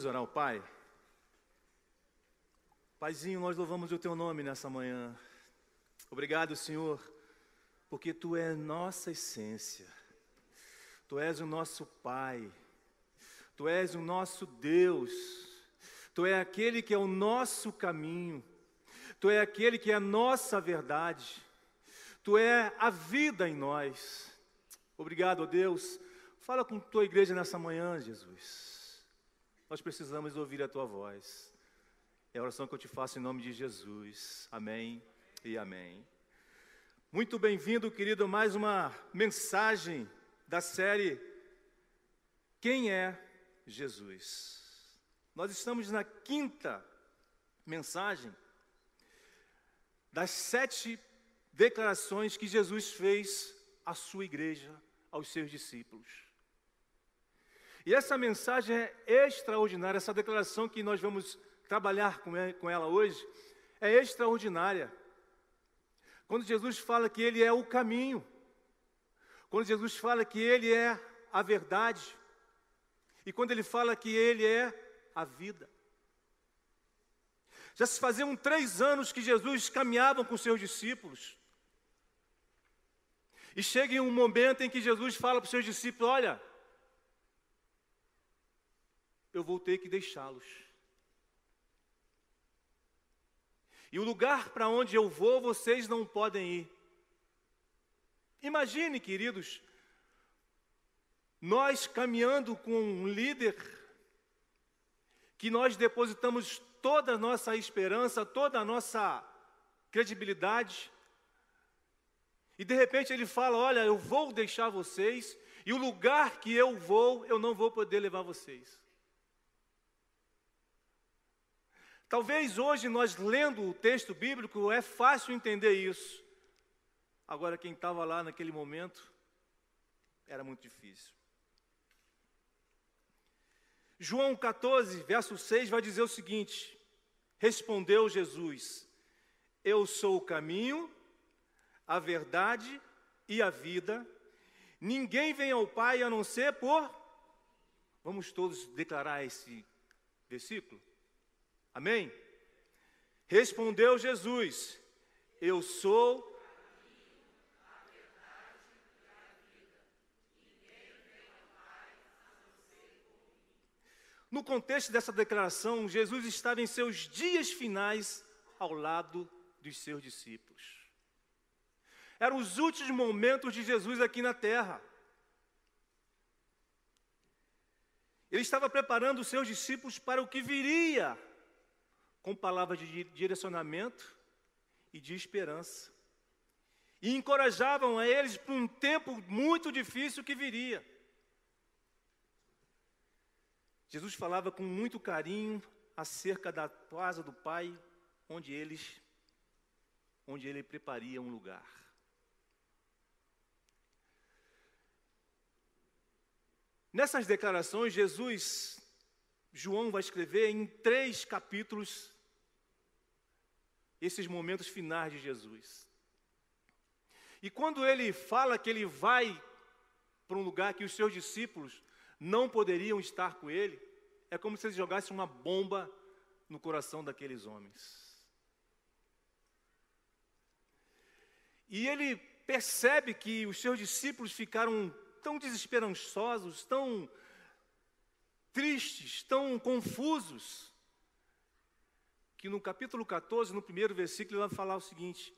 Vamos orar ao Pai? Paizinho, nós louvamos o Teu nome nessa manhã. Obrigado, Senhor, porque Tu és nossa essência. Tu és o nosso Pai. Tu és o nosso Deus. Tu és aquele que é o nosso caminho. Tu és aquele que é a nossa verdade. Tu és a vida em nós. Obrigado, Deus. Fala com tua igreja nessa manhã, Jesus. Nós precisamos ouvir a tua voz. É a oração que eu te faço em nome de Jesus. Amém e amém. Muito bem-vindo, querido, mais uma mensagem da série Quem é Jesus? Nós estamos na quinta mensagem das sete declarações que Jesus fez à sua igreja, aos seus discípulos. E essa mensagem é extraordinária, essa declaração que nós vamos trabalhar com ela hoje é extraordinária. Quando Jesus fala que Ele é o caminho, quando Jesus fala que Ele é a verdade, e quando Ele fala que Ele é a vida. Já se faziam três anos que Jesus caminhava com seus discípulos. E chega um momento em que Jesus fala para os seus discípulos: Olha, eu vou ter que deixá-los. E o lugar para onde eu vou, vocês não podem ir. Imagine, queridos, nós caminhando com um líder que nós depositamos toda a nossa esperança, toda a nossa credibilidade, e de repente ele fala: Olha, eu vou deixar vocês, e o lugar que eu vou, eu não vou poder levar vocês. Talvez hoje nós lendo o texto bíblico é fácil entender isso. Agora quem estava lá naquele momento era muito difícil. João 14, verso 6 vai dizer o seguinte: Respondeu Jesus: Eu sou o caminho, a verdade e a vida. Ninguém vem ao Pai a não ser por. Vamos todos declarar esse versículo? Amém? Respondeu Jesus: Eu sou. No contexto dessa declaração, Jesus estava em seus dias finais ao lado dos seus discípulos. Eram os últimos momentos de Jesus aqui na terra. Ele estava preparando os seus discípulos para o que viria com palavras de direcionamento e de esperança. E encorajavam a eles para um tempo muito difícil que viria. Jesus falava com muito carinho acerca da casa do Pai, onde eles onde ele preparia um lugar. Nessas declarações, Jesus João vai escrever em três capítulos esses momentos finais de Jesus. E quando ele fala que ele vai para um lugar que os seus discípulos não poderiam estar com ele, é como se ele jogasse uma bomba no coração daqueles homens. E ele percebe que os seus discípulos ficaram tão desesperançosos, tão tristes, tão confusos, que no capítulo 14, no primeiro versículo, ele vai falar o seguinte: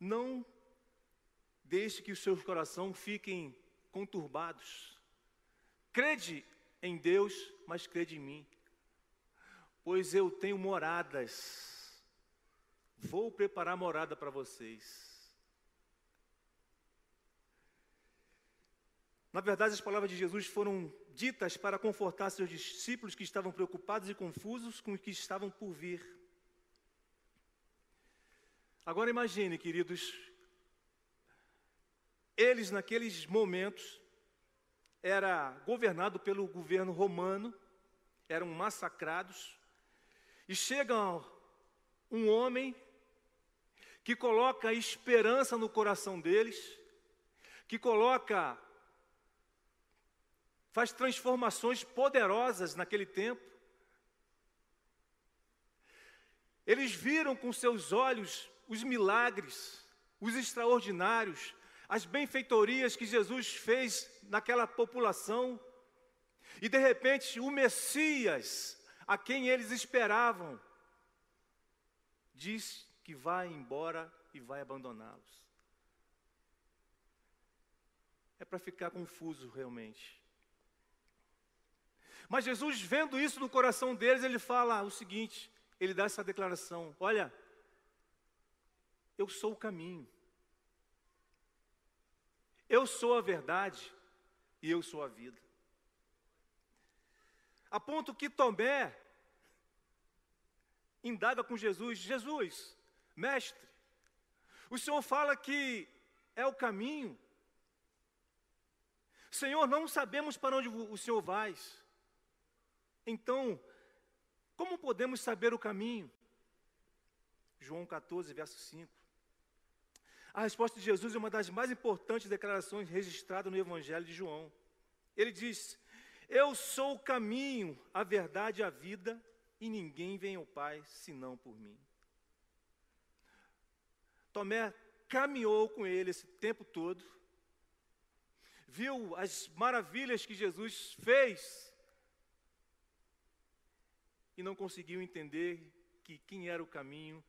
Não deixe que os seus corações fiquem conturbados. Crede em Deus, mas crede em mim. Pois eu tenho moradas. Vou preparar morada para vocês. Na verdade, as palavras de Jesus foram ditas para confortar seus discípulos que estavam preocupados e confusos com o que estavam por vir. Agora imagine, queridos, eles naqueles momentos era governado pelo governo romano, eram massacrados, e chega um homem que coloca esperança no coração deles, que coloca faz transformações poderosas naquele tempo. Eles viram com seus olhos os milagres, os extraordinários, as benfeitorias que Jesus fez naquela população. E de repente, o Messias, a quem eles esperavam, diz que vai embora e vai abandoná-los. É para ficar confuso realmente. Mas Jesus, vendo isso no coração deles, ele fala o seguinte: ele dá essa declaração: Olha, eu sou o caminho, eu sou a verdade e eu sou a vida. A ponto que Tomé indaga com Jesus: Jesus, mestre, o Senhor fala que é o caminho. Senhor, não sabemos para onde o Senhor vai. Então, como podemos saber o caminho? João 14, verso 5. A resposta de Jesus é uma das mais importantes declarações registradas no Evangelho de João. Ele diz: Eu sou o caminho, a verdade e a vida, e ninguém vem ao Pai senão por mim. Tomé caminhou com ele esse tempo todo, viu as maravilhas que Jesus fez e não conseguiu entender que quem era o caminho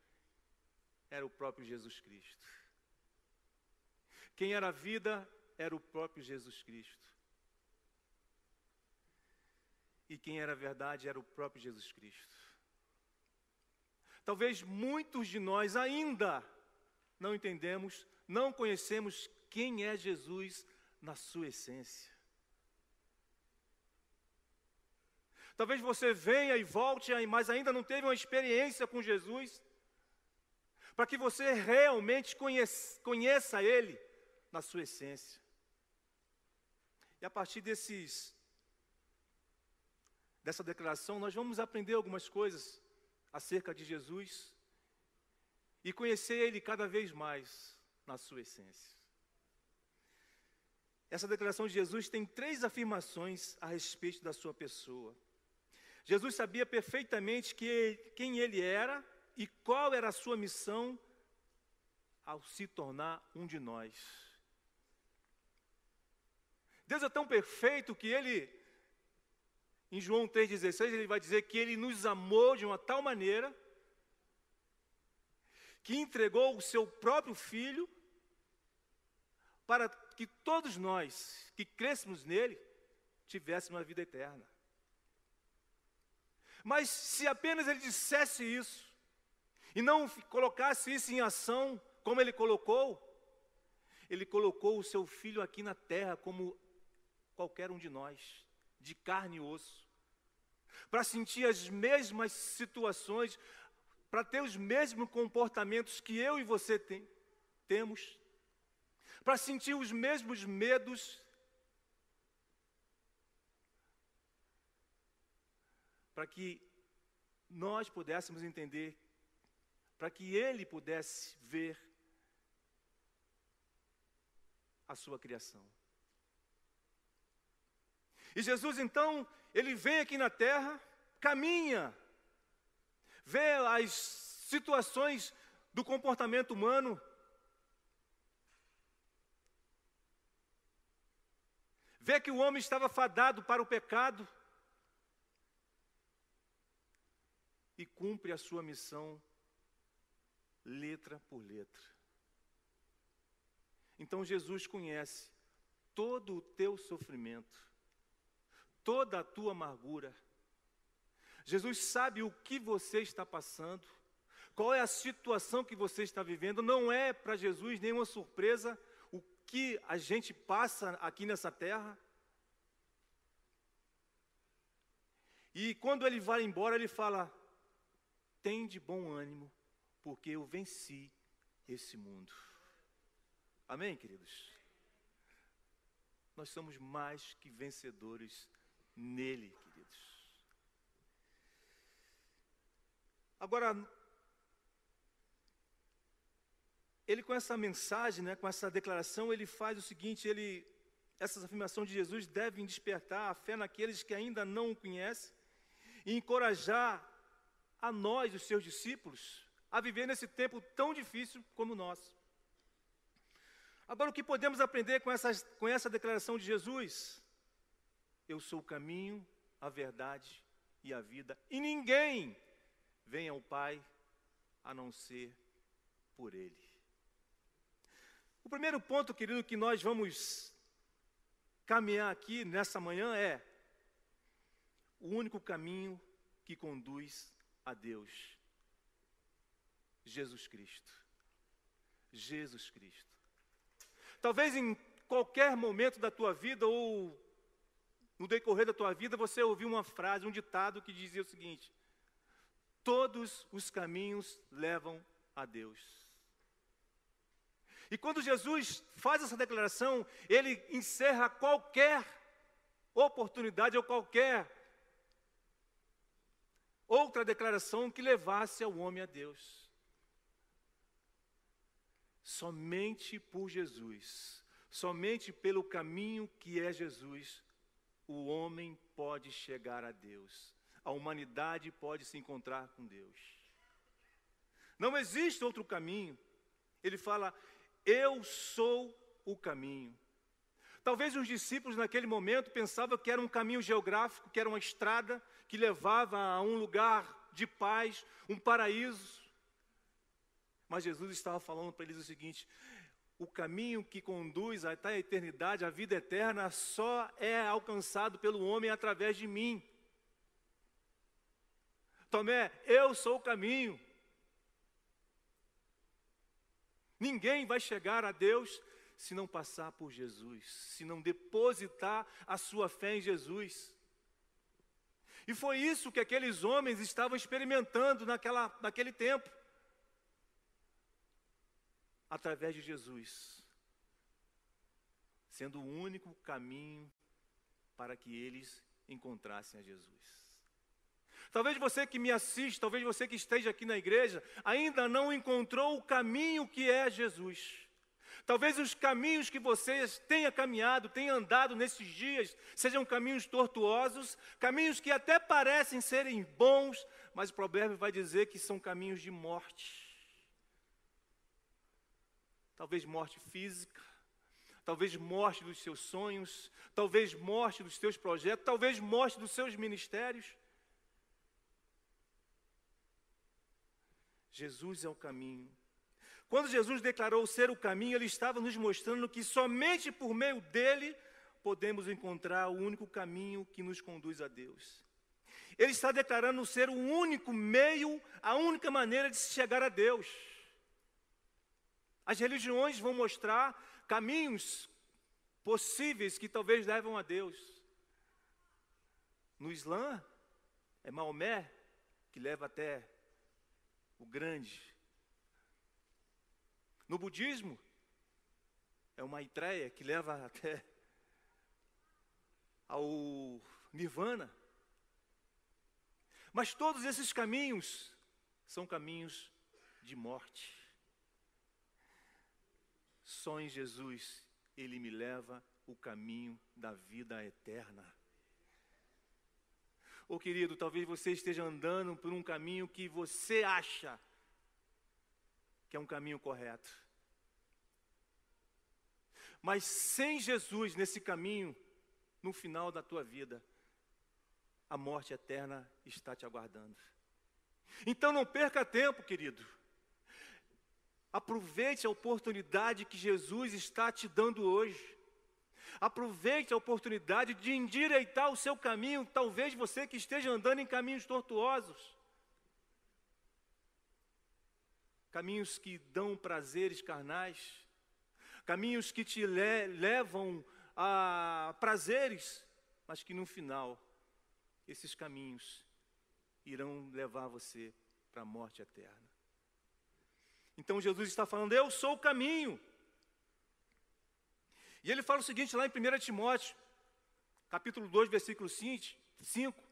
era o próprio Jesus Cristo. Quem era a vida era o próprio Jesus Cristo. E quem era a verdade era o próprio Jesus Cristo. Talvez muitos de nós ainda não entendemos, não conhecemos quem é Jesus na sua essência. Talvez você venha e volte, mas ainda não teve uma experiência com Jesus, para que você realmente conheça, conheça Ele na sua essência. E a partir desses, dessa declaração, nós vamos aprender algumas coisas acerca de Jesus e conhecer Ele cada vez mais na sua essência. Essa declaração de Jesus tem três afirmações a respeito da sua pessoa. Jesus sabia perfeitamente que, quem ele era e qual era a sua missão ao se tornar um de nós. Deus é tão perfeito que ele, em João 3,16, ele vai dizer que ele nos amou de uma tal maneira que entregou o seu próprio filho para que todos nós que crescemos nele tivéssemos uma vida eterna. Mas se apenas ele dissesse isso, e não colocasse isso em ação, como ele colocou, ele colocou o seu filho aqui na terra como qualquer um de nós, de carne e osso, para sentir as mesmas situações, para ter os mesmos comportamentos que eu e você tem, temos, para sentir os mesmos medos para que nós pudéssemos entender, para que ele pudesse ver a sua criação. E Jesus então, ele vem aqui na terra, caminha, vê as situações do comportamento humano, vê que o homem estava fadado para o pecado, e cumpre a sua missão letra por letra. Então Jesus conhece todo o teu sofrimento, toda a tua amargura. Jesus sabe o que você está passando, qual é a situação que você está vivendo. Não é para Jesus nenhuma surpresa o que a gente passa aqui nessa terra. E quando ele vai embora, ele fala: tem de bom ânimo, porque eu venci esse mundo. Amém, queridos? Nós somos mais que vencedores nele, queridos. Agora, ele com essa mensagem, né, com essa declaração, ele faz o seguinte, ele, Essas afirmações de Jesus devem despertar a fé naqueles que ainda não o conhecem e encorajar a nós, os seus discípulos, a viver nesse tempo tão difícil como nosso. Agora, o que podemos aprender com, com essa declaração de Jesus? Eu sou o caminho, a verdade e a vida, e ninguém vem ao Pai a não ser por Ele. O primeiro ponto, querido, que nós vamos caminhar aqui nessa manhã é o único caminho que conduz a Deus. Jesus Cristo. Jesus Cristo. Talvez em qualquer momento da tua vida ou no decorrer da tua vida você ouviu uma frase, um ditado que dizia o seguinte: Todos os caminhos levam a Deus. E quando Jesus faz essa declaração, ele encerra qualquer oportunidade ou qualquer outra declaração que levasse ao homem a Deus. Somente por Jesus, somente pelo caminho que é Jesus, o homem pode chegar a Deus. A humanidade pode se encontrar com Deus. Não existe outro caminho. Ele fala: Eu sou o caminho. Talvez os discípulos naquele momento pensavam que era um caminho geográfico, que era uma estrada que levava a um lugar de paz, um paraíso. Mas Jesus estava falando para eles o seguinte: o caminho que conduz até a eternidade, a vida eterna, só é alcançado pelo homem através de mim. Tomé, eu sou o caminho. Ninguém vai chegar a Deus se não passar por Jesus, se não depositar a sua fé em Jesus. E foi isso que aqueles homens estavam experimentando naquela, naquele tempo através de Jesus, sendo o único caminho para que eles encontrassem a Jesus. Talvez você que me assiste, talvez você que esteja aqui na igreja, ainda não encontrou o caminho que é Jesus. Talvez os caminhos que vocês tenham caminhado, tenham andado nesses dias, sejam caminhos tortuosos, caminhos que até parecem serem bons, mas o provérbio vai dizer que são caminhos de morte talvez morte física, talvez morte dos seus sonhos, talvez morte dos seus projetos, talvez morte dos seus ministérios. Jesus é o caminho. Quando Jesus declarou ser o caminho, ele estava nos mostrando que somente por meio dele podemos encontrar o único caminho que nos conduz a Deus. Ele está declarando ser o único meio, a única maneira de se chegar a Deus. As religiões vão mostrar caminhos possíveis que talvez levam a Deus. No Islã, é Maomé que leva até o grande. No budismo, é uma Maitreya que leva até ao Nirvana. Mas todos esses caminhos são caminhos de morte. Só em Jesus ele me leva o caminho da vida eterna. Ô oh, querido, talvez você esteja andando por um caminho que você acha que é um caminho correto. Mas sem Jesus nesse caminho, no final da tua vida, a morte eterna está te aguardando. Então não perca tempo, querido. Aproveite a oportunidade que Jesus está te dando hoje. Aproveite a oportunidade de endireitar o seu caminho, talvez você que esteja andando em caminhos tortuosos. Caminhos que dão prazeres carnais, caminhos que te le levam a prazeres, mas que no final esses caminhos irão levar você para a morte eterna. Então Jesus está falando: Eu sou o caminho. E ele fala o seguinte lá em 1 Timóteo, capítulo 2, versículo 5: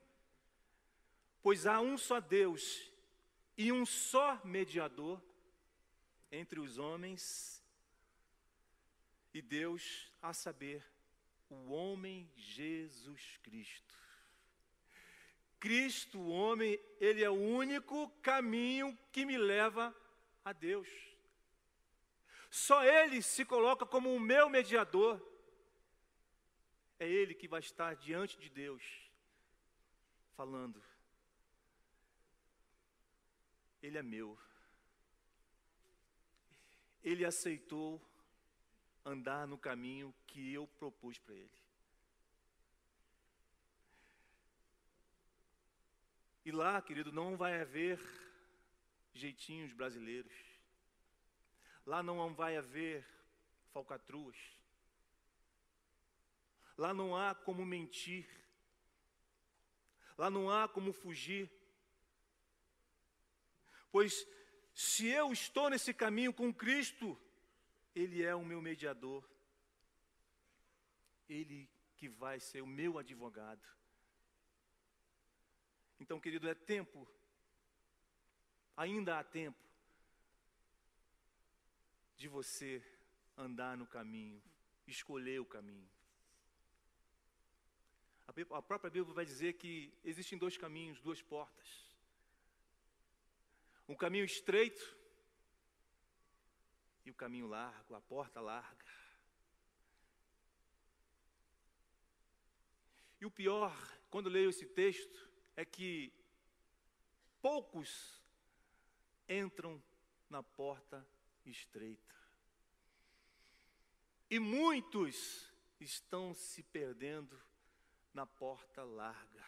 Pois há um só Deus e um só mediador entre os homens e Deus, a saber, o homem Jesus Cristo. Cristo, o homem, ele é o único caminho que me leva a Deus. Só ele se coloca como o meu mediador. É ele que vai estar diante de Deus, falando: Ele é meu. Ele aceitou andar no caminho que eu propus para ele. E lá, querido, não vai haver jeitinhos brasileiros. Lá não vai haver falcatruas. Lá não há como mentir. Lá não há como fugir. Pois se eu estou nesse caminho com Cristo, Ele é o meu mediador. Ele que vai ser o meu advogado. Então, querido, é tempo, ainda há tempo, de você andar no caminho, escolher o caminho. A própria Bíblia vai dizer que existem dois caminhos, duas portas. Um caminho estreito e o caminho largo, a porta larga. E o pior, quando leio esse texto, é que poucos entram na porta estreita. E muitos estão se perdendo na porta larga,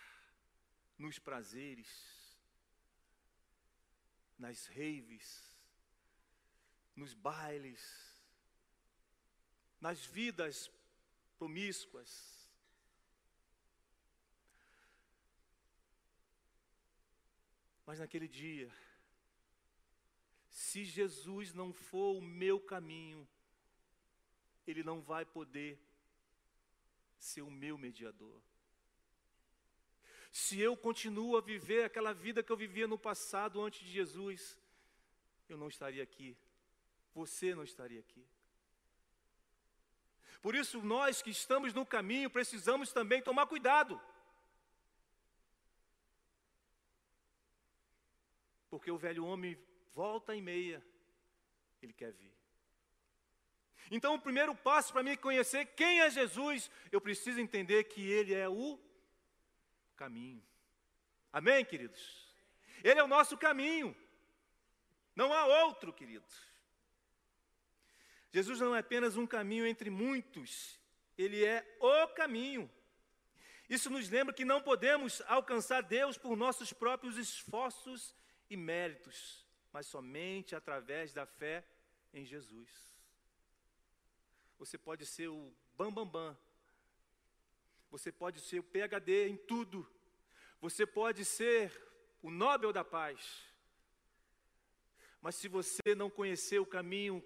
nos prazeres, nas raves, nos bailes, nas vidas promíscuas, Mas naquele dia, se Jesus não for o meu caminho, Ele não vai poder ser o meu mediador. Se eu continuo a viver aquela vida que eu vivia no passado antes de Jesus, eu não estaria aqui. Você não estaria aqui. Por isso, nós que estamos no caminho, precisamos também tomar cuidado. porque o velho homem volta e meia, ele quer vir. Então, o primeiro passo para mim conhecer quem é Jesus, eu preciso entender que Ele é o caminho. Amém, queridos? Ele é o nosso caminho. Não há outro, queridos. Jesus não é apenas um caminho entre muitos, Ele é o caminho. Isso nos lembra que não podemos alcançar Deus por nossos próprios esforços e méritos, mas somente através da fé em Jesus. Você pode ser o bambambam, bam, bam. Você pode ser o PhD em tudo, você pode ser o Nobel da Paz, mas se você não conhecer o caminho,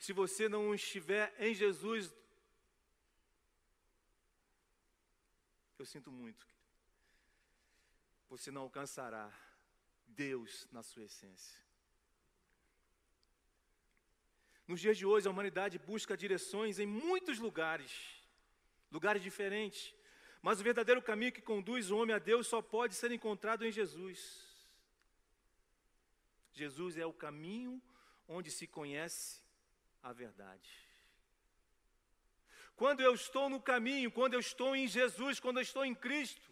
se você não estiver em Jesus, eu sinto muito, você não alcançará Deus na sua essência. Nos dias de hoje, a humanidade busca direções em muitos lugares, lugares diferentes, mas o verdadeiro caminho que conduz o homem a Deus só pode ser encontrado em Jesus. Jesus é o caminho onde se conhece a verdade. Quando eu estou no caminho, quando eu estou em Jesus, quando eu estou em Cristo,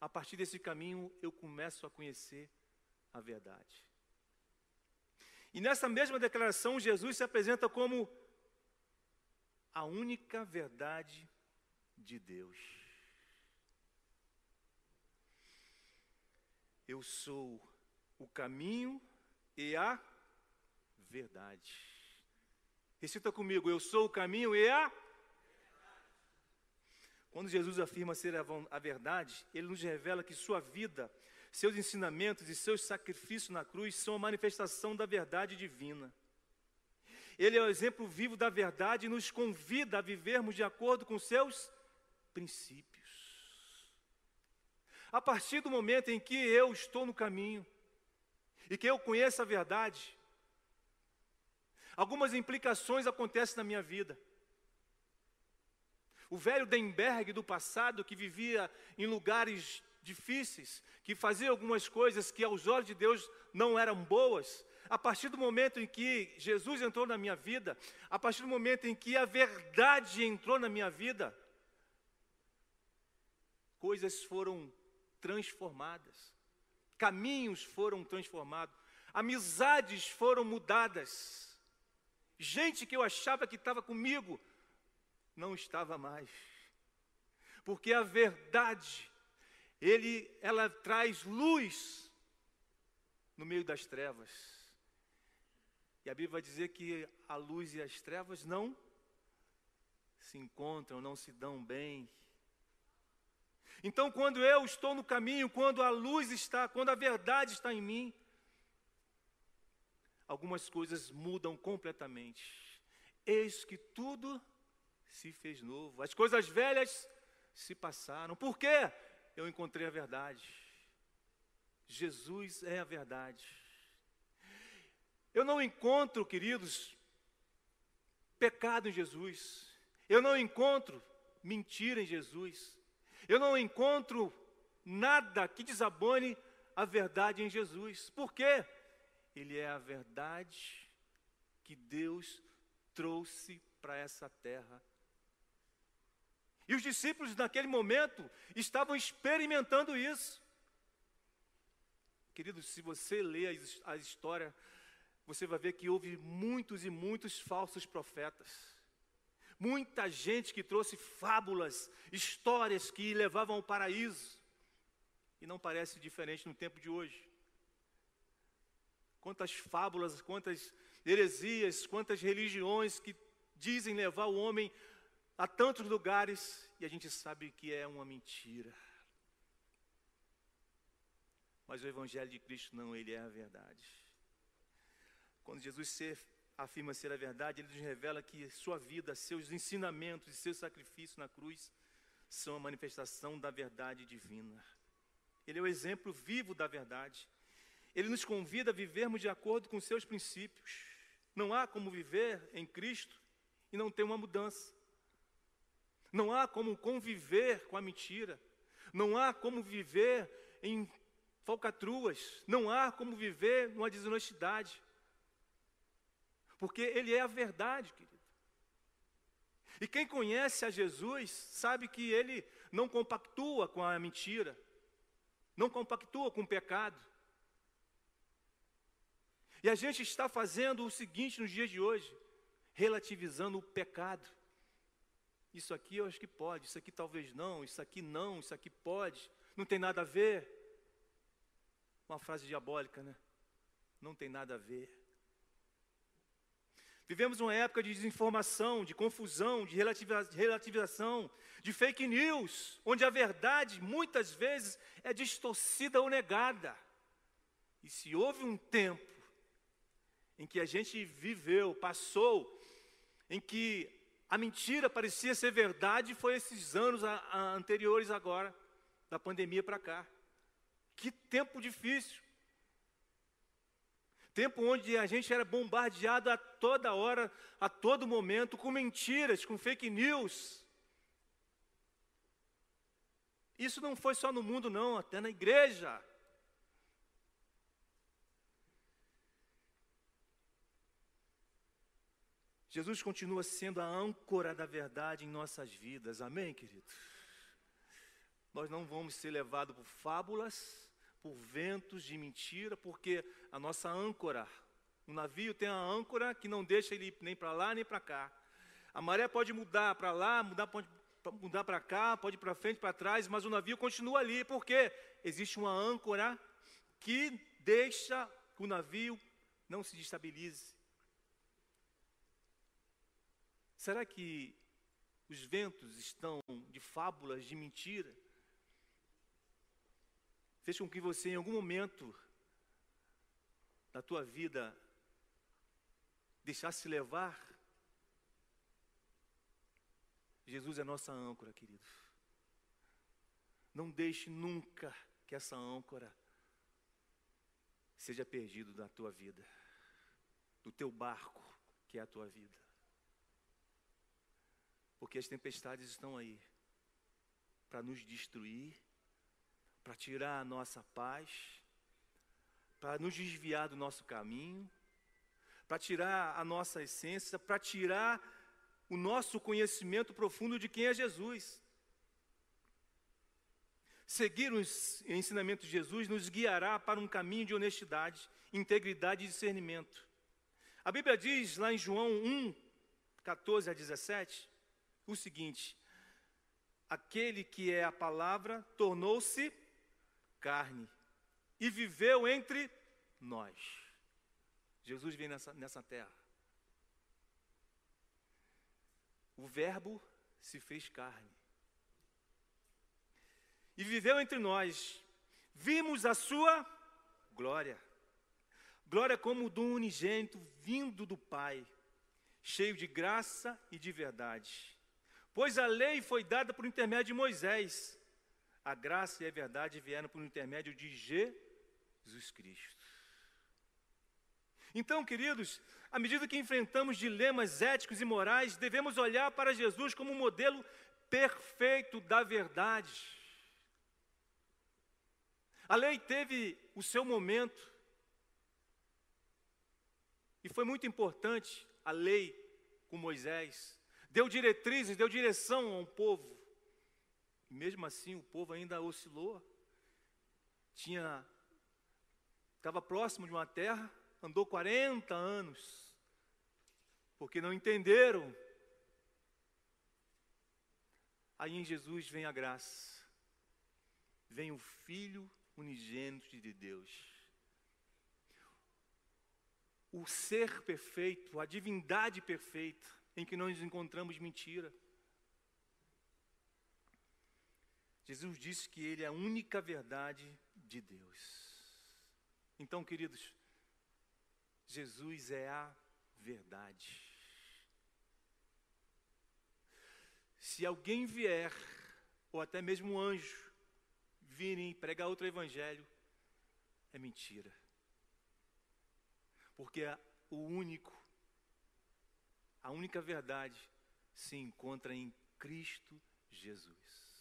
a partir desse caminho eu começo a conhecer a verdade. E nessa mesma declaração, Jesus se apresenta como a única verdade de Deus. Eu sou o caminho e a verdade. Recita comigo, eu sou o caminho e a quando Jesus afirma ser a verdade, ele nos revela que sua vida, seus ensinamentos e seus sacrifícios na cruz são a manifestação da verdade divina. Ele é o exemplo vivo da verdade e nos convida a vivermos de acordo com seus princípios. A partir do momento em que eu estou no caminho e que eu conheço a verdade, algumas implicações acontecem na minha vida. O velho Denberg do passado, que vivia em lugares difíceis, que fazia algumas coisas que aos olhos de Deus não eram boas, a partir do momento em que Jesus entrou na minha vida, a partir do momento em que a verdade entrou na minha vida, coisas foram transformadas, caminhos foram transformados, amizades foram mudadas, gente que eu achava que estava comigo, não estava mais, porque a verdade, ele, ela traz luz no meio das trevas. E a Bíblia vai dizer que a luz e as trevas não se encontram, não se dão bem. Então, quando eu estou no caminho, quando a luz está, quando a verdade está em mim, algumas coisas mudam completamente. Eis que tudo se fez novo. As coisas velhas se passaram. Por quê? Eu encontrei a verdade. Jesus é a verdade. Eu não encontro, queridos, pecado em Jesus. Eu não encontro mentira em Jesus. Eu não encontro nada que desabone a verdade em Jesus. Por quê? Ele é a verdade que Deus trouxe para essa terra. E os discípulos naquele momento estavam experimentando isso. Queridos, se você lê a história você vai ver que houve muitos e muitos falsos profetas. Muita gente que trouxe fábulas, histórias que levavam ao paraíso. E não parece diferente no tempo de hoje. Quantas fábulas, quantas heresias, quantas religiões que dizem levar o homem a tantos lugares e a gente sabe que é uma mentira. Mas o Evangelho de Cristo não, ele é a verdade. Quando Jesus ser, afirma ser a verdade, ele nos revela que sua vida, seus ensinamentos e seu sacrifício na cruz são a manifestação da verdade divina. Ele é o exemplo vivo da verdade. Ele nos convida a vivermos de acordo com seus princípios. Não há como viver em Cristo e não ter uma mudança. Não há como conviver com a mentira. Não há como viver em falcatruas. Não há como viver numa desonestidade porque Ele é a verdade, querido. E quem conhece a Jesus sabe que Ele não compactua com a mentira, não compactua com o pecado. E a gente está fazendo o seguinte nos dias de hoje, relativizando o pecado. Isso aqui eu acho que pode, isso aqui talvez não, isso aqui não, isso aqui pode, não tem nada a ver. Uma frase diabólica, né? Não tem nada a ver. Vivemos uma época de desinformação, de confusão, de relativização, de fake news, onde a verdade muitas vezes é distorcida ou negada. E se houve um tempo em que a gente viveu, passou, em que a mentira parecia ser verdade, foi esses anos anteriores agora, da pandemia para cá. Que tempo difícil. Tempo onde a gente era bombardeado a toda hora, a todo momento, com mentiras, com fake news. Isso não foi só no mundo, não, até na igreja. Jesus continua sendo a âncora da verdade em nossas vidas, amém, querido? Nós não vamos ser levados por fábulas, por ventos de mentira, porque a nossa âncora, o navio tem a âncora que não deixa ele ir nem para lá nem para cá. A maré pode mudar para lá, mudar pode mudar para cá, pode ir para frente, para trás, mas o navio continua ali, porque existe uma âncora que deixa que o navio não se destabilize. Será que os ventos estão de fábulas, de mentira? Fez com que você, em algum momento da tua vida, deixasse levar? Jesus é nossa âncora, querido. Não deixe nunca que essa âncora seja perdido da tua vida, do teu barco, que é a tua vida. Porque as tempestades estão aí para nos destruir, para tirar a nossa paz, para nos desviar do nosso caminho, para tirar a nossa essência, para tirar o nosso conhecimento profundo de quem é Jesus. Seguir os ensinamentos de Jesus nos guiará para um caminho de honestidade, integridade e discernimento. A Bíblia diz lá em João 1, 14 a 17, o seguinte: Aquele que é a palavra tornou-se carne e viveu entre nós. Jesus vem nessa, nessa terra. O Verbo se fez carne e viveu entre nós. Vimos a sua glória. Glória como do unigênito vindo do Pai, cheio de graça e de verdade. Pois a lei foi dada por intermédio de Moisés, a graça e a verdade vieram por intermédio de Jesus Cristo. Então, queridos, à medida que enfrentamos dilemas éticos e morais, devemos olhar para Jesus como um modelo perfeito da verdade. A lei teve o seu momento, e foi muito importante a lei com Moisés. Deu diretrizes, deu direção ao povo. Mesmo assim o povo ainda oscilou. Tinha estava próximo de uma terra, andou 40 anos, porque não entenderam. Aí em Jesus vem a graça, vem o Filho unigênito de Deus. O ser perfeito, a divindade perfeita, em que nós encontramos mentira. Jesus disse que Ele é a única verdade de Deus. Então, queridos, Jesus é a verdade. Se alguém vier, ou até mesmo um anjo, virem pregar outro evangelho, é mentira. Porque o único, a única verdade se encontra em Cristo Jesus.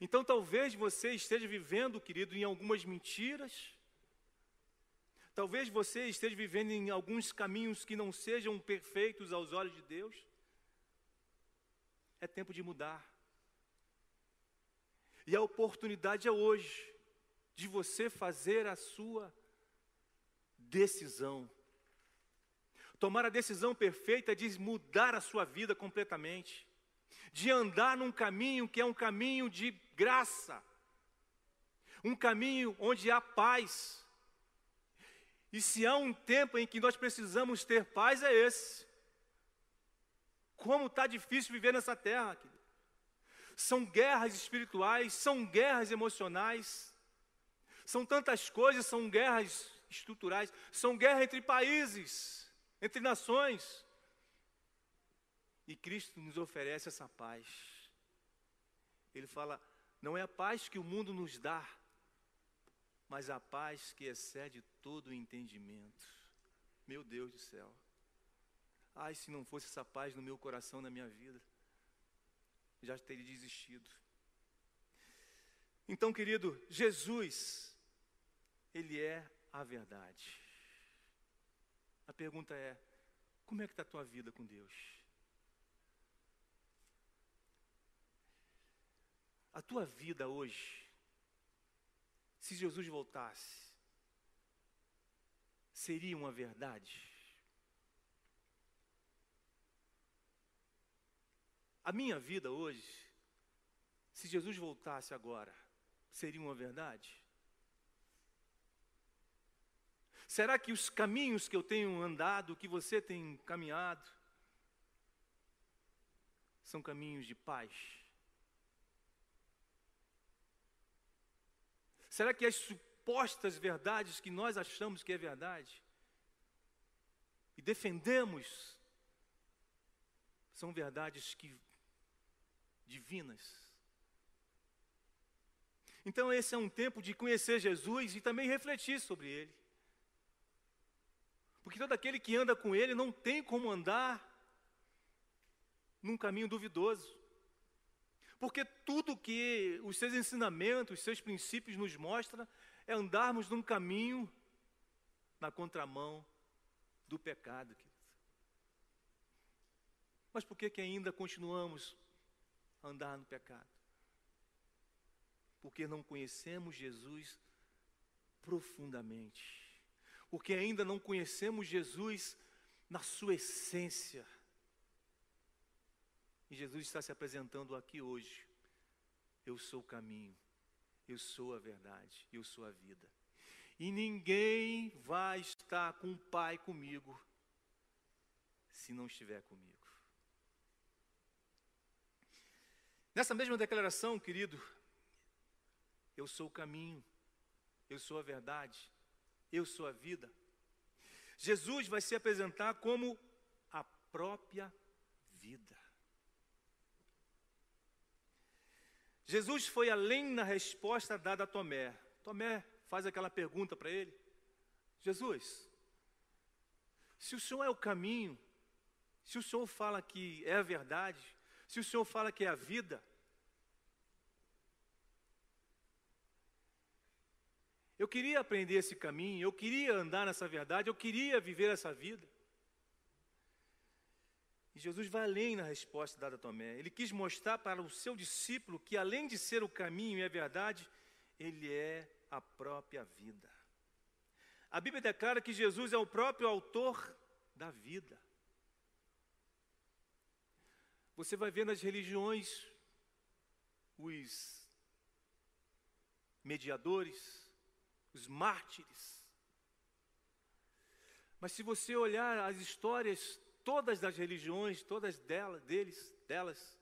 Então talvez você esteja vivendo, querido, em algumas mentiras. Talvez você esteja vivendo em alguns caminhos que não sejam perfeitos aos olhos de Deus. É tempo de mudar. E a oportunidade é hoje de você fazer a sua decisão. Tomar a decisão perfeita de mudar a sua vida completamente de andar num caminho que é um caminho de graça, um caminho onde há paz. E se há um tempo em que nós precisamos ter paz, é esse. Como está difícil viver nessa terra, querido. São guerras espirituais, são guerras emocionais, são tantas coisas, são guerras estruturais, são guerras entre países, entre nações. E Cristo nos oferece essa paz. Ele fala: não é a paz que o mundo nos dá, mas a paz que excede todo o entendimento. Meu Deus do céu. Ai, se não fosse essa paz no meu coração, na minha vida, já teria desistido. Então, querido, Jesus, Ele é a verdade. A pergunta é: como é que está a tua vida com Deus? A tua vida hoje, se Jesus voltasse, seria uma verdade? A minha vida hoje, se Jesus voltasse agora, seria uma verdade? Será que os caminhos que eu tenho andado, que você tem caminhado, são caminhos de paz? Será que as supostas verdades que nós achamos que é verdade e defendemos são verdades que divinas? Então esse é um tempo de conhecer Jesus e também refletir sobre ele. Porque todo aquele que anda com ele não tem como andar num caminho duvidoso. Porque tudo que os seus ensinamentos, os seus princípios nos mostram é andarmos num caminho na contramão do pecado. Querido. Mas por que, que ainda continuamos a andar no pecado? Porque não conhecemos Jesus profundamente. Porque ainda não conhecemos Jesus na sua essência. E Jesus está se apresentando aqui hoje. Eu sou o caminho, eu sou a verdade, eu sou a vida. E ninguém vai estar com o Pai comigo se não estiver comigo. Nessa mesma declaração, querido, eu sou o caminho, eu sou a verdade, eu sou a vida. Jesus vai se apresentar como a própria vida. Jesus foi além na resposta dada a Tomé. Tomé faz aquela pergunta para ele: Jesus, se o Senhor é o caminho, se o Senhor fala que é a verdade, se o Senhor fala que é a vida, eu queria aprender esse caminho, eu queria andar nessa verdade, eu queria viver essa vida. E Jesus vai além na resposta dada a Tomé. Ele quis mostrar para o seu discípulo que, além de ser o caminho e a verdade, ele é a própria vida. A Bíblia declara que Jesus é o próprio autor da vida. Você vai ver nas religiões os mediadores, os mártires. Mas se você olhar as histórias todas das religiões, todas delas, deles, delas,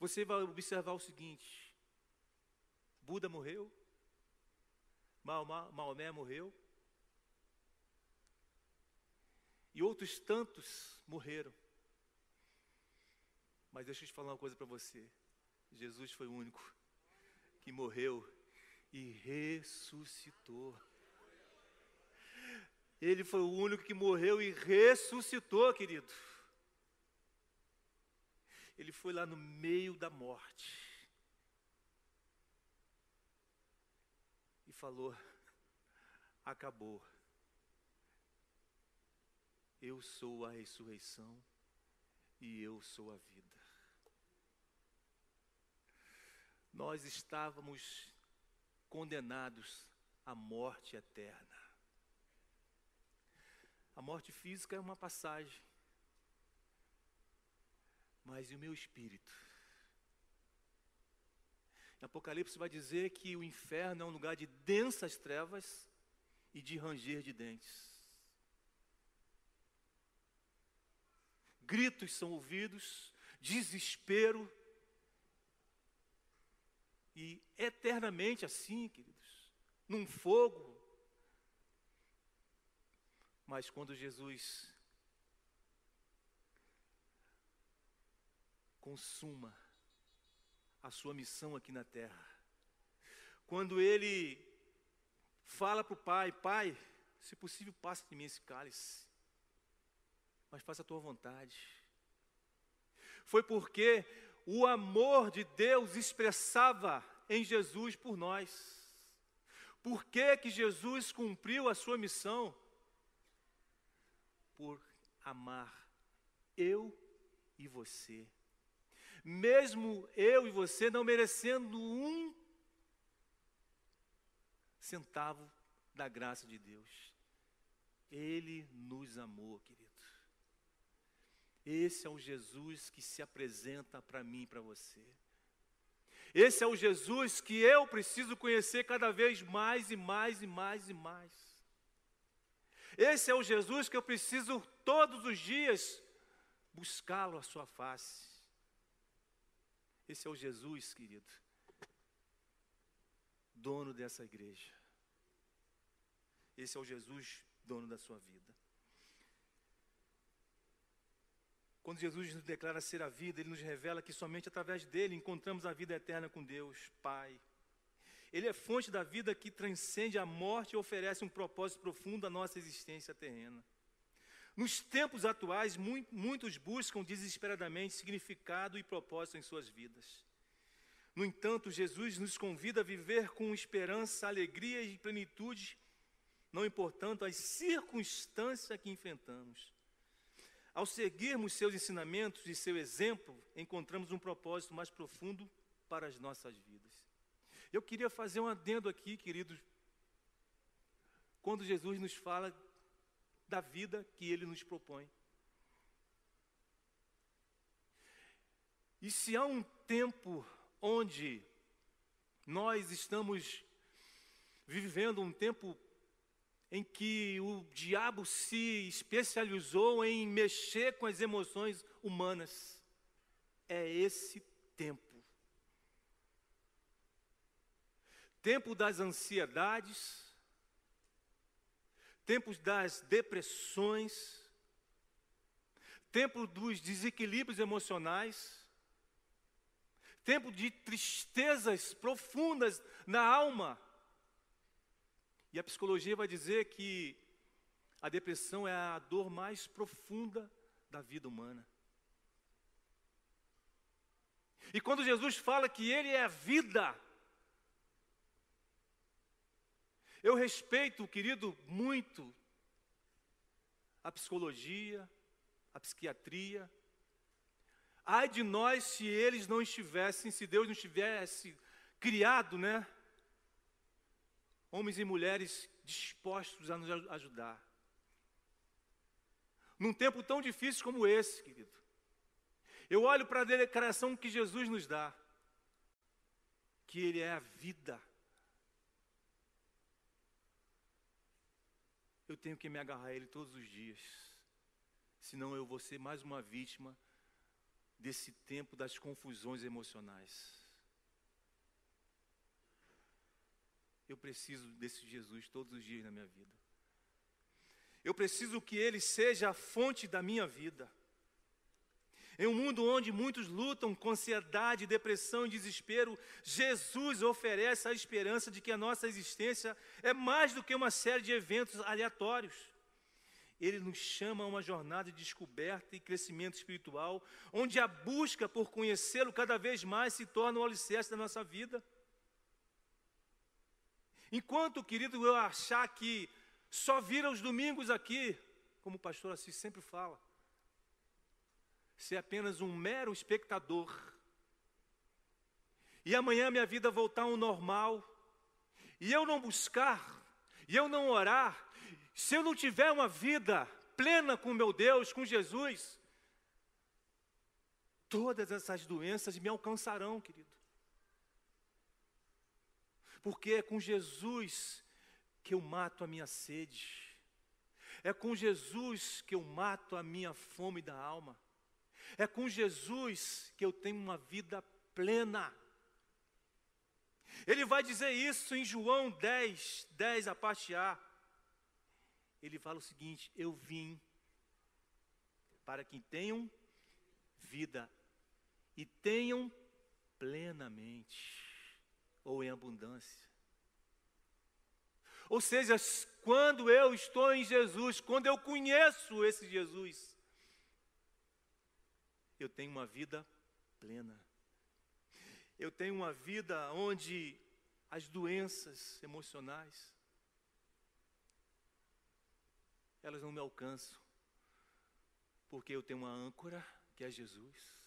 você vai observar o seguinte: Buda morreu, Maomé morreu, e outros tantos morreram. Mas deixa eu te falar uma coisa para você: Jesus foi o único que morreu e ressuscitou. Ele foi o único que morreu e ressuscitou, querido. Ele foi lá no meio da morte. E falou: acabou. Eu sou a ressurreição e eu sou a vida. Nós estávamos condenados à morte eterna. A morte física é uma passagem. Mas e o meu espírito? Em Apocalipse vai dizer que o inferno é um lugar de densas trevas e de ranger de dentes. Gritos são ouvidos, desespero, e eternamente assim, queridos, num fogo mas quando Jesus consuma a sua missão aqui na terra, quando ele fala para o Pai: Pai, se possível, passa de mim esse cálice, mas faça a tua vontade. Foi porque o amor de Deus expressava em Jesus por nós. Por que, que Jesus cumpriu a sua missão? Por amar eu e você. Mesmo eu e você não merecendo um centavo da graça de Deus. Ele nos amou, querido. Esse é o Jesus que se apresenta para mim e para você. Esse é o Jesus que eu preciso conhecer cada vez mais e mais e mais e mais. Esse é o Jesus que eu preciso todos os dias buscá-lo à sua face. Esse é o Jesus, querido, dono dessa igreja. Esse é o Jesus, dono da sua vida. Quando Jesus nos declara ser a vida, Ele nos revela que somente através dele encontramos a vida eterna com Deus, Pai. Ele é fonte da vida que transcende a morte e oferece um propósito profundo à nossa existência terrena. Nos tempos atuais, muitos buscam desesperadamente significado e propósito em suas vidas. No entanto, Jesus nos convida a viver com esperança, alegria e plenitude, não importando as circunstâncias que enfrentamos. Ao seguirmos seus ensinamentos e seu exemplo, encontramos um propósito mais profundo para as nossas vidas. Eu queria fazer um adendo aqui, queridos, quando Jesus nos fala da vida que ele nos propõe. E se há um tempo onde nós estamos vivendo um tempo em que o diabo se especializou em mexer com as emoções humanas. É esse tempo. Tempo das ansiedades, tempos das depressões, tempo dos desequilíbrios emocionais, tempo de tristezas profundas na alma. E a psicologia vai dizer que a depressão é a dor mais profunda da vida humana. E quando Jesus fala que Ele é a vida, eu respeito, querido, muito a psicologia, a psiquiatria. Ai de nós se eles não estivessem, se Deus não tivesse criado, né? homens e mulheres dispostos a nos ajudar. Num tempo tão difícil como esse, querido, eu olho para a declaração que Jesus nos dá, que Ele é a vida. Eu tenho que me agarrar a Ele todos os dias, senão eu vou ser mais uma vítima desse tempo das confusões emocionais. Eu preciso desse Jesus todos os dias na minha vida. Eu preciso que Ele seja a fonte da minha vida. Em um mundo onde muitos lutam com ansiedade, depressão e desespero, Jesus oferece a esperança de que a nossa existência é mais do que uma série de eventos aleatórios. Ele nos chama a uma jornada de descoberta e crescimento espiritual, onde a busca por conhecê-lo cada vez mais se torna o alicerce da nossa vida. Enquanto, querido, eu achar que só vira os domingos aqui, como o pastor Assis sempre fala, ser apenas um mero espectador, e amanhã minha vida voltar ao normal, e eu não buscar, e eu não orar, se eu não tiver uma vida plena com meu Deus, com Jesus, todas essas doenças me alcançarão, querido. Porque é com Jesus que eu mato a minha sede, é com Jesus que eu mato a minha fome da alma, é com Jesus que eu tenho uma vida plena. Ele vai dizer isso em João 10, 10, a parte A. Ele fala o seguinte: Eu vim para que tenham vida e tenham plenamente ou em abundância. Ou seja, quando eu estou em Jesus, quando eu conheço esse Jesus, eu tenho uma vida plena. Eu tenho uma vida onde as doenças emocionais elas não me alcançam, porque eu tenho uma âncora que é Jesus.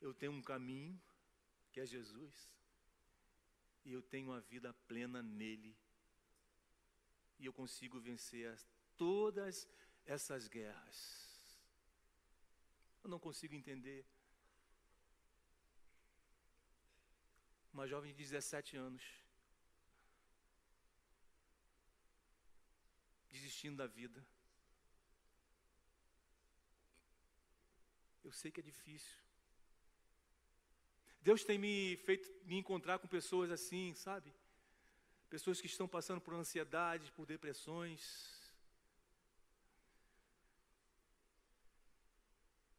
Eu tenho um caminho que é Jesus e eu tenho uma vida plena nele. E eu consigo vencer as, todas essas guerras. Eu não consigo entender. Uma jovem de 17 anos, desistindo da vida. Eu sei que é difícil. Deus tem me feito me encontrar com pessoas assim, sabe? Pessoas que estão passando por ansiedade, por depressões.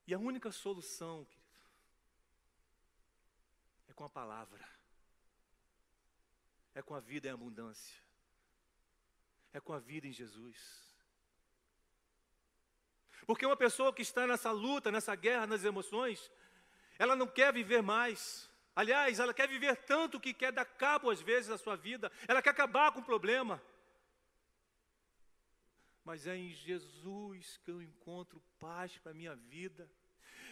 E a única solução, querido, é com a palavra. É com a vida em abundância. É com a vida em Jesus. Porque uma pessoa que está nessa luta, nessa guerra nas emoções, ela não quer viver mais. Aliás, ela quer viver tanto que quer dar cabo às vezes à sua vida, ela quer acabar com o problema. Mas é em Jesus que eu encontro paz para a minha vida.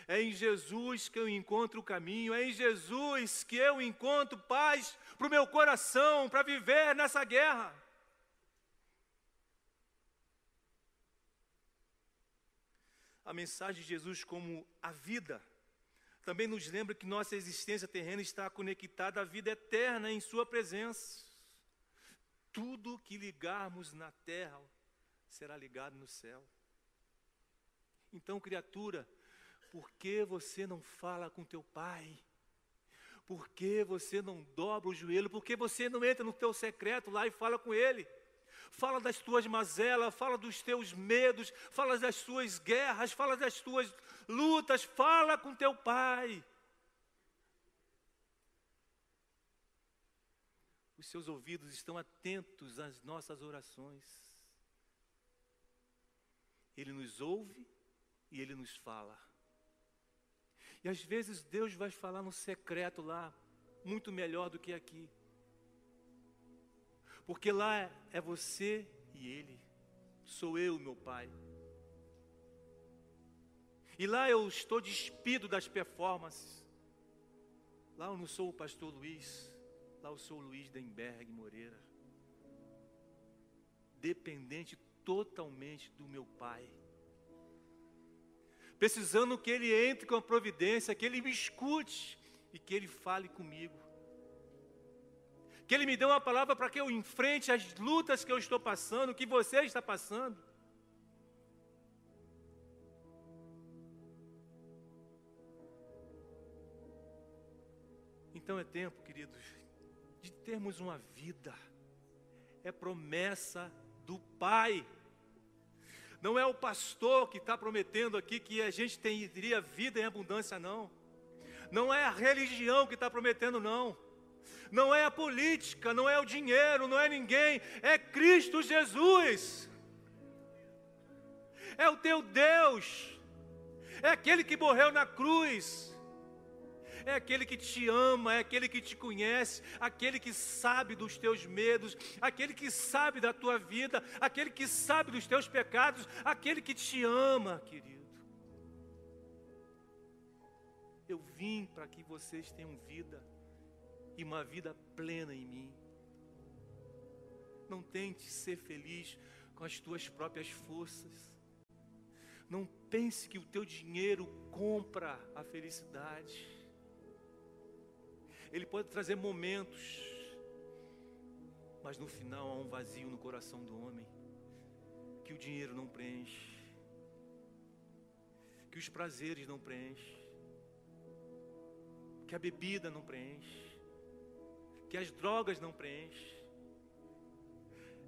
É em Jesus que eu encontro o caminho, é em Jesus que eu encontro paz para o meu coração, para viver nessa guerra. A mensagem de Jesus como a vida também nos lembra que nossa existência terrena está conectada à vida eterna em Sua presença. Tudo que ligarmos na terra será ligado no céu. Então, criatura, por que você não fala com teu pai? Por que você não dobra o joelho? Por que você não entra no teu secreto lá e fala com ele? Fala das tuas mazelas, fala dos teus medos, fala das tuas guerras, fala das tuas lutas, fala com teu pai. Os seus ouvidos estão atentos às nossas orações. Ele nos ouve e ele nos fala. E às vezes Deus vai falar no secreto lá, muito melhor do que aqui. Porque lá é você e Ele, sou eu, meu Pai. E lá eu estou despido das performances. Lá eu não sou o pastor Luiz, lá eu sou o Luiz Denberg Moreira. Dependente totalmente do meu Pai precisando que Ele entre com a providência, que Ele me escute e que Ele fale comigo. Que Ele me dê uma palavra para que eu enfrente as lutas que eu estou passando, que você está passando. Então é tempo, queridos, de termos uma vida, é promessa do Pai. Não é o pastor que está prometendo aqui que a gente teria vida em abundância, não. Não é a religião que está prometendo, não. Não é a política, não é o dinheiro, não é ninguém. É Cristo Jesus. É o teu Deus. É aquele que morreu na cruz é aquele que te ama, é aquele que te conhece, aquele que sabe dos teus medos, aquele que sabe da tua vida, aquele que sabe dos teus pecados, aquele que te ama, querido. Eu vim para que vocês tenham vida e uma vida plena em mim. Não tente ser feliz com as tuas próprias forças. Não pense que o teu dinheiro compra a felicidade ele pode trazer momentos, mas no final há um vazio no coração do homem que o dinheiro não preenche, que os prazeres não preenchem, que a bebida não preenche, que as drogas não preenchem.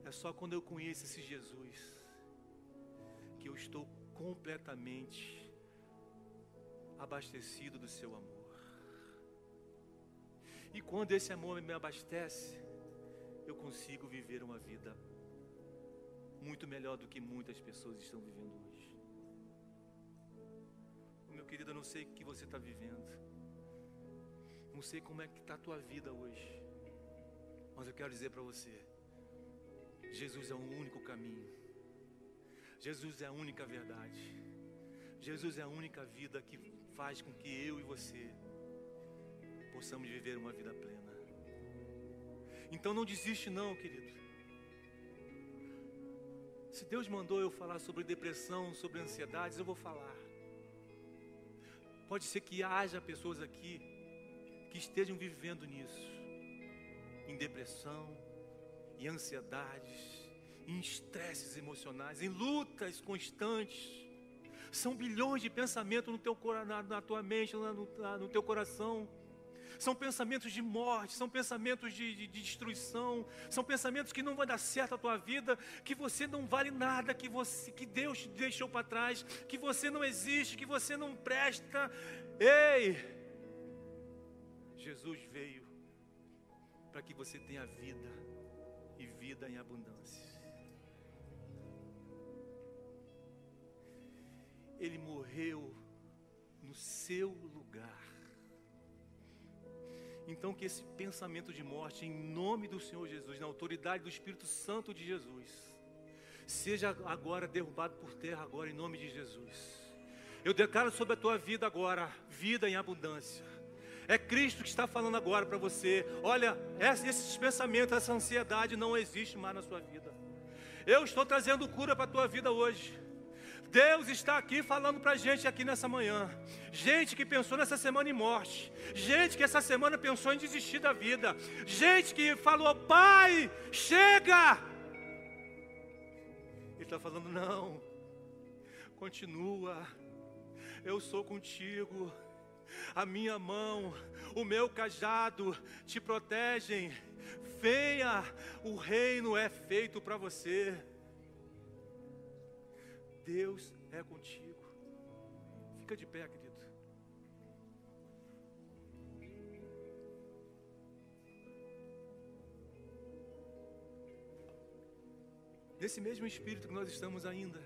É só quando eu conheço esse Jesus que eu estou completamente abastecido do seu amor. E quando esse amor me abastece, eu consigo viver uma vida muito melhor do que muitas pessoas estão vivendo hoje. Meu querido, eu não sei o que você está vivendo. Não sei como é que está a tua vida hoje. Mas eu quero dizer para você: Jesus é o único caminho. Jesus é a única verdade. Jesus é a única vida que faz com que eu e você possamos viver uma vida plena. Então não desiste não, querido. Se Deus mandou eu falar sobre depressão, sobre ansiedades, eu vou falar. Pode ser que haja pessoas aqui que estejam vivendo nisso, em depressão, em ansiedades, em estresses emocionais, em lutas constantes. São bilhões de pensamentos no teu, na, na tua mente, no teu coração são pensamentos de morte, são pensamentos de, de, de, destruição, são pensamentos que não vão dar certo a tua vida, que você não vale nada, que, você, que Deus te deixou para trás, que você não existe, que você não presta. Ei! Jesus veio para que você tenha vida e vida em abundância. ele morreu no seu lugar. Então, que esse pensamento de morte, em nome do Senhor Jesus, na autoridade do Espírito Santo de Jesus, seja agora derrubado por terra, agora, em nome de Jesus. Eu declaro sobre a tua vida agora, vida em abundância. É Cristo que está falando agora para você. Olha, esses pensamentos, essa ansiedade não existe mais na sua vida. Eu estou trazendo cura para a tua vida hoje. Deus está aqui falando para a gente aqui nessa manhã. Gente que pensou nessa semana em morte. Gente que essa semana pensou em desistir da vida. Gente que falou, Pai, chega. Ele está falando, não. Continua. Eu sou contigo. A minha mão, o meu cajado te protegem. Venha, o reino é feito para você. Deus é contigo. Fica de pé, querido. Nesse mesmo espírito que nós estamos ainda.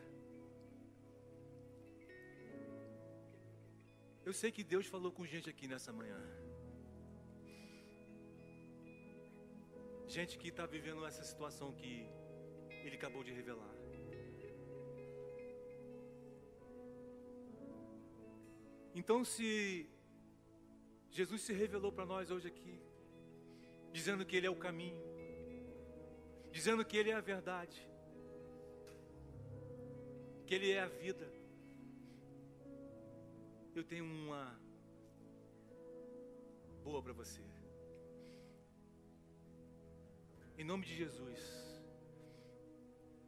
Eu sei que Deus falou com gente aqui nessa manhã. Gente que está vivendo essa situação que Ele acabou de revelar. Então, se Jesus se revelou para nós hoje aqui, dizendo que Ele é o caminho, dizendo que Ele é a verdade, que Ele é a vida, eu tenho uma boa para você. Em nome de Jesus,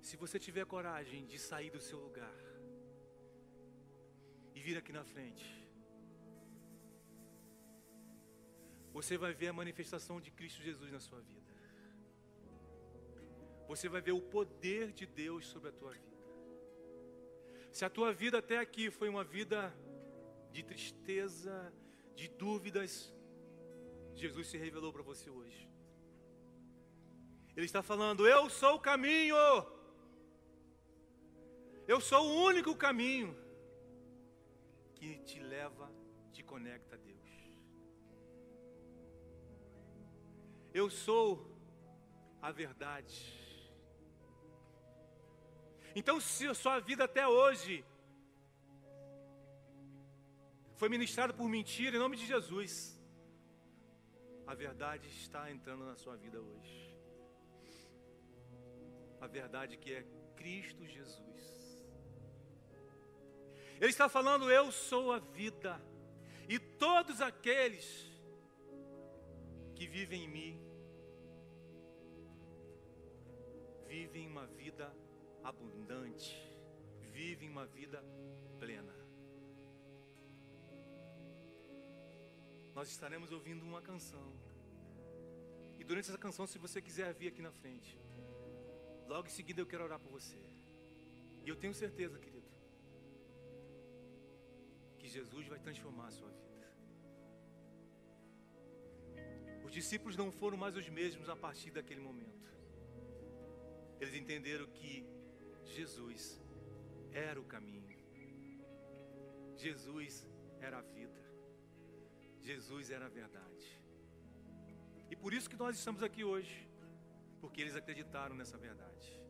se você tiver coragem de sair do seu lugar e vir aqui na frente, você vai ver a manifestação de Cristo Jesus na sua vida. Você vai ver o poder de Deus sobre a tua vida. Se a tua vida até aqui foi uma vida de tristeza, de dúvidas, Jesus se revelou para você hoje. Ele está falando: Eu sou o caminho, eu sou o único caminho que te leva, te conecta a Deus. Eu sou a verdade. Então, se a sua vida até hoje foi ministrada por mentira, em nome de Jesus, a verdade está entrando na sua vida hoje. A verdade que é Cristo Jesus. Ele está falando: Eu sou a vida, e todos aqueles que vivem em mim, vivem uma vida abundante, vivem uma vida plena. Nós estaremos ouvindo uma canção. E durante essa canção, se você quiser vir aqui na frente, logo em seguida eu quero orar por você. E eu tenho certeza, querido, que Jesus vai transformar a sua vida. Os discípulos não foram mais os mesmos a partir daquele momento. Eles entenderam que Jesus era o caminho. Jesus era a vida. Jesus era a verdade. E por isso que nós estamos aqui hoje, porque eles acreditaram nessa verdade.